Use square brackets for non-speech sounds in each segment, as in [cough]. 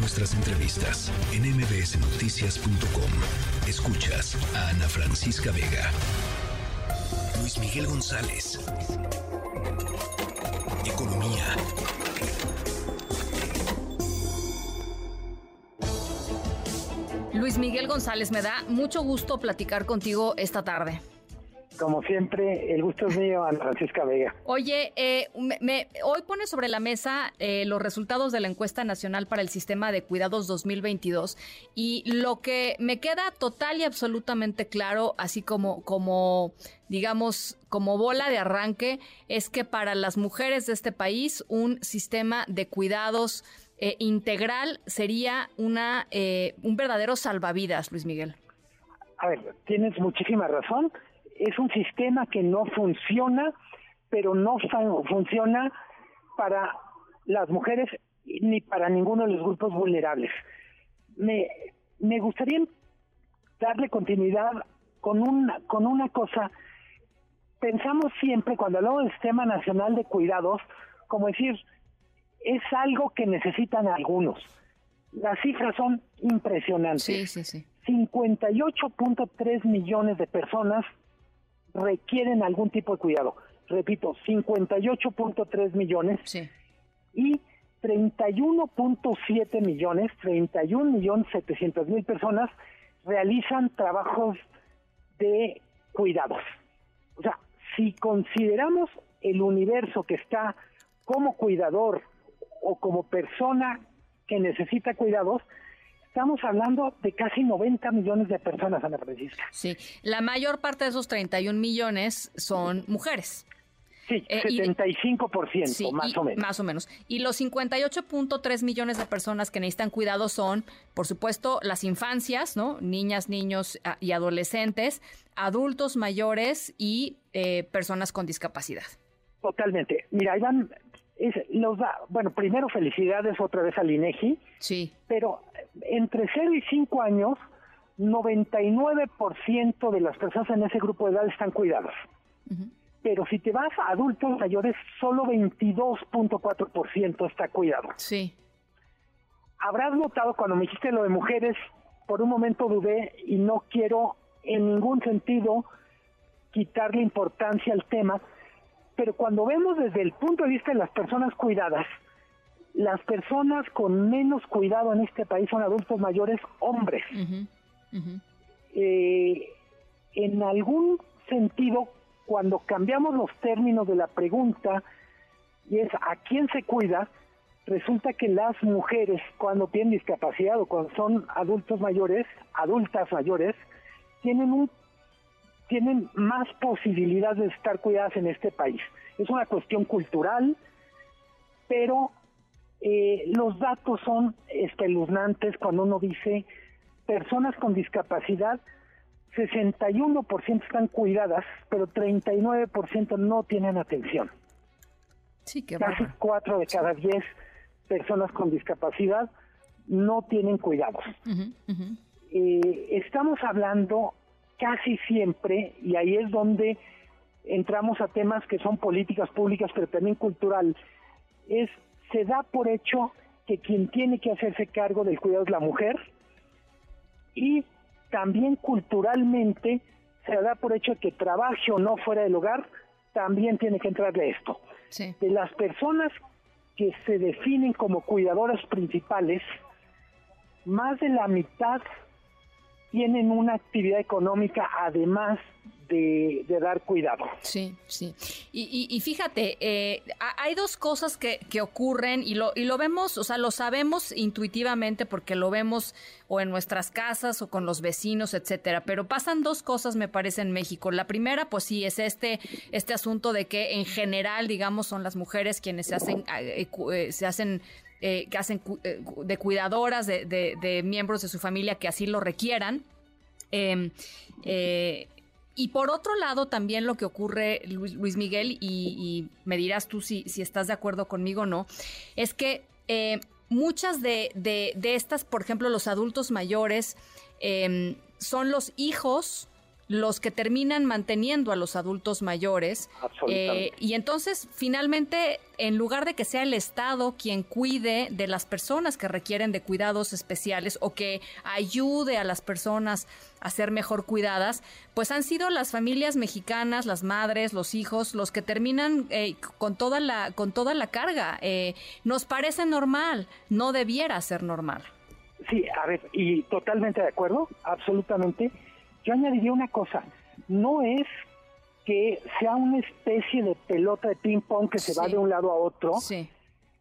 nuestras entrevistas en mbsnoticias.com. Escuchas a Ana Francisca Vega. Luis Miguel González. Economía. Luis Miguel González, me da mucho gusto platicar contigo esta tarde. Como siempre, el gusto es mío, Ana Francisca Vega. Oye, eh, me, hoy pone sobre la mesa eh, los resultados de la encuesta nacional para el sistema de cuidados 2022 y lo que me queda total y absolutamente claro, así como, como digamos, como bola de arranque, es que para las mujeres de este país un sistema de cuidados eh, integral sería una un verdadero salvavidas, Luis Miguel. A ver, tienes muchísima razón es un sistema que no funciona, pero no funciona para las mujeres ni para ninguno de los grupos vulnerables. Me, me gustaría darle continuidad con una, con una cosa. Pensamos siempre, cuando hablamos del Sistema Nacional de Cuidados, como decir, es algo que necesitan algunos. Las cifras son impresionantes. Sí, sí, sí. 58.3 millones de personas requieren algún tipo de cuidado. Repito, 58.3 millones y 31.7 millones, 31 millones 700 mil personas realizan trabajos de cuidados. O sea, si consideramos el universo que está como cuidador o como persona que necesita cuidados, Estamos hablando de casi 90 millones de personas, Ana Francisca. Sí, la mayor parte de esos 31 millones son mujeres. Sí, 75%, eh, más o menos. Más o menos. Y los 58.3 millones de personas que necesitan cuidado son, por supuesto, las infancias, ¿no? Niñas, niños y adolescentes, adultos mayores y eh, personas con discapacidad. Totalmente. Mira, Iván, es, los da, bueno, primero felicidades otra vez al INEGI. Sí. Pero entre 0 y 5 años, 99% de las personas en ese grupo de edad están cuidadas. Pero si te vas a adultos mayores, solo 22.4% está cuidado. Sí. Habrás notado cuando me dijiste lo de mujeres, por un momento dudé y no quiero en ningún sentido quitarle importancia al tema, pero cuando vemos desde el punto de vista de las personas cuidadas, las personas con menos cuidado en este país son adultos mayores hombres. Eh, en algún sentido, cuando cambiamos los términos de la pregunta, y es a quién se cuida, resulta que las mujeres cuando tienen discapacidad o cuando son adultos mayores, adultas mayores, tienen un tienen más posibilidades de estar cuidadas en este país. Es una cuestión cultural, pero eh, los datos son espeluznantes cuando uno dice personas con discapacidad, 61% están cuidadas, pero 39% no tienen atención. Sí, qué Casi 4 de cada 10 personas con discapacidad no tienen cuidados. Eh, estamos hablando casi siempre, y ahí es donde entramos a temas que son políticas públicas, pero también cultural, es se da por hecho que quien tiene que hacerse cargo del cuidado es la mujer y también culturalmente se da por hecho que trabaje o no fuera del hogar, también tiene que entrarle esto. De las personas que se definen como cuidadoras principales, más de la mitad tienen una actividad económica además de, dar cuidado. Sí, sí. Y, fíjate, eh, hay dos cosas que, que, ocurren y lo, y lo vemos, o sea, lo sabemos intuitivamente porque lo vemos o en nuestras casas o con los vecinos, etcétera. Pero pasan dos cosas, me parece, en México. La primera, pues sí, es este, este asunto de que en general, digamos, son las mujeres quienes se hacen, eh, eh, se hacen que hacen de cuidadoras de, de, miembros de su familia que así lo requieran. Em, eh, y por otro lado, también lo que ocurre, Luis, Miguel, y, me dirás tú si, si, estás de acuerdo conmigo o no, es que eh, muchas de, estas, por ejemplo, los adultos mayores, em, son los hijos los que terminan manteniendo a los adultos mayores. Eh, y entonces, finalmente, en lugar de que sea el Estado quien cuide de las personas que requieren de cuidados especiales o que ayude a las personas a ser mejor cuidadas, pues han sido las familias mexicanas, las madres, los hijos, los que terminan eh, con toda la con toda la carga. Eh, nos parece normal, no debiera ser normal. Sí, a ver, y totalmente de acuerdo, absolutamente yo añadiría una cosa, no es que sea una especie de pelota de ping pong que se va de un lado a otro.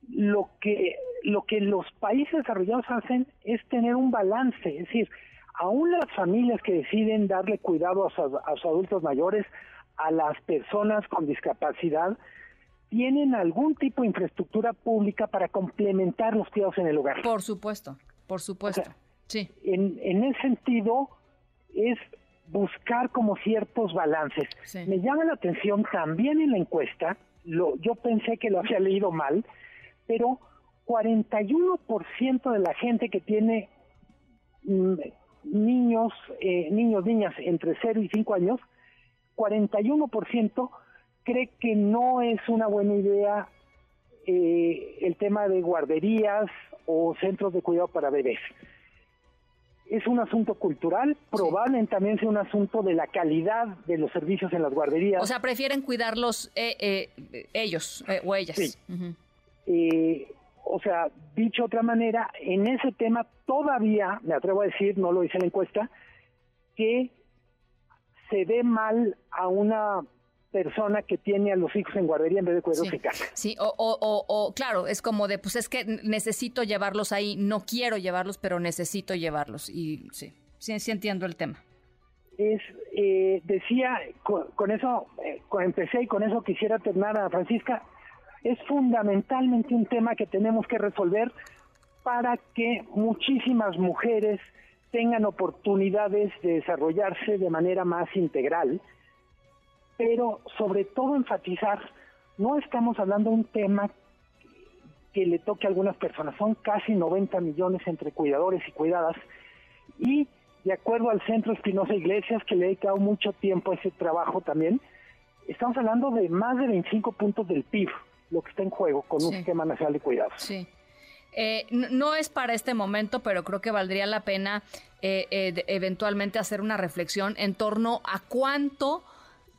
Lo que lo que los países desarrollados hacen es tener un balance, es decir, aún las familias que deciden darle cuidado a, a sus adultos mayores, a las personas con discapacidad, tienen algún tipo de infraestructura pública para complementar los cuidados en el hogar. Por supuesto, por supuesto. sí. En, en ese sentido, es buscar como ciertos balances. Me llama la atención también en la encuesta, lo, yo pensé que lo había leído mal, pero 41% de la gente que tiene mm, niños, eh, niños, niñas entre 0 y 5 años, 41% cree que no es una buena idea eh, el tema de guarderías o centros de cuidado para bebés es un asunto cultural, probablemente también sea un asunto de la calidad de los servicios en las guarderías. O sea, prefieren cuidarlos eh, eh, ellos eh, o ellas. Sí. o sea, dicho de otra manera, en ese tema todavía, me atrevo a decir, no lo hice en la encuesta, que se ve mal a una persona que tiene a los hijos en guardería en vez de cuidados sí. casa. Sí, o, o, o, claro, es como de, pues es que necesito llevarlos ahí, no quiero llevarlos, pero necesito llevarlos. Y sí, sí, sí entiendo el tema. Es, eh, decía, con, eso eh, empecé y con eso quisiera terminar a Francisca, es fundamentalmente un tema que tenemos que resolver para que muchísimas mujeres tengan oportunidades de desarrollarse de manera más integral pero sobre todo enfatizar, no estamos hablando de un tema que le toque a algunas personas, son casi 90 millones entre cuidadores y cuidadas, y de acuerdo al Centro Espinosa Iglesias, que le he dedicado mucho tiempo a ese trabajo también, estamos hablando de más de 25 puntos del PIB, lo que está en juego con un sistema nacional de cuidados. Sí. Eh, no es para este momento, pero creo que valdría la pena eh, eh, eventualmente hacer una reflexión en torno a cuánto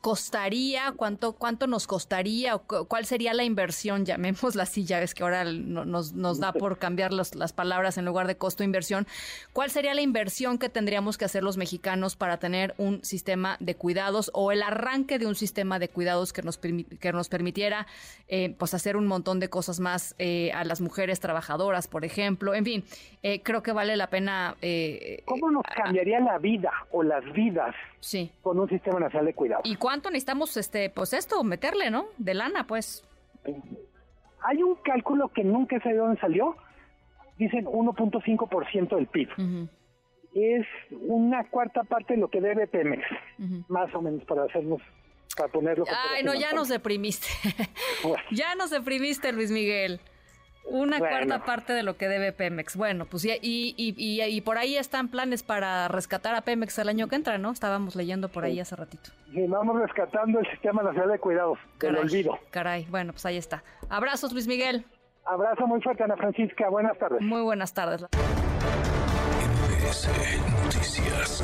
costaría, cuánto, cuánto nos costaría, o cuál sería la inversión, llamémosla así, ya ves que ahora nos, nos da por cambiar las palabras en lugar de costo-inversión, cuál sería la inversión que tendríamos que hacer los mexicanos para tener un sistema de cuidados o el arranque de un sistema de cuidados que nos, que nos permitiera eh, pues hacer un montón de cosas más eh, a las mujeres trabajadoras, por ejemplo, en fin, eh, creo que vale la pena... ¿Cómo nos cambiaría la vida o las vidas sí. con un sistema nacional de cuidados? Cuánto necesitamos, este, pues esto, meterle, ¿no? De lana, pues. Hay un cálculo que nunca sé de dónde salió. Dicen 1.5% del PIB. Es una cuarta parte de lo que debe Pemex, más o menos, para hacernos para ponerlo. Ay, no, ya nos deprimiste. [laughs] ya nos deprimiste, Luis Miguel. Una cuarta parte de lo que debe Pemex. Bueno, pues y, y, y, y, por ahí están planes para rescatar a Pemex el año que entra, ¿no? Estábamos leyendo por ahí hace ratito. Sí, vamos rescatando el Sistema Nacional de Cuidados, del olvido. Caray, bueno, pues ahí está. Abrazos, Luis Miguel. Abrazo muy fuerte, Ana Francisca. Buenas tardes. Muy buenas tardes. Noticias.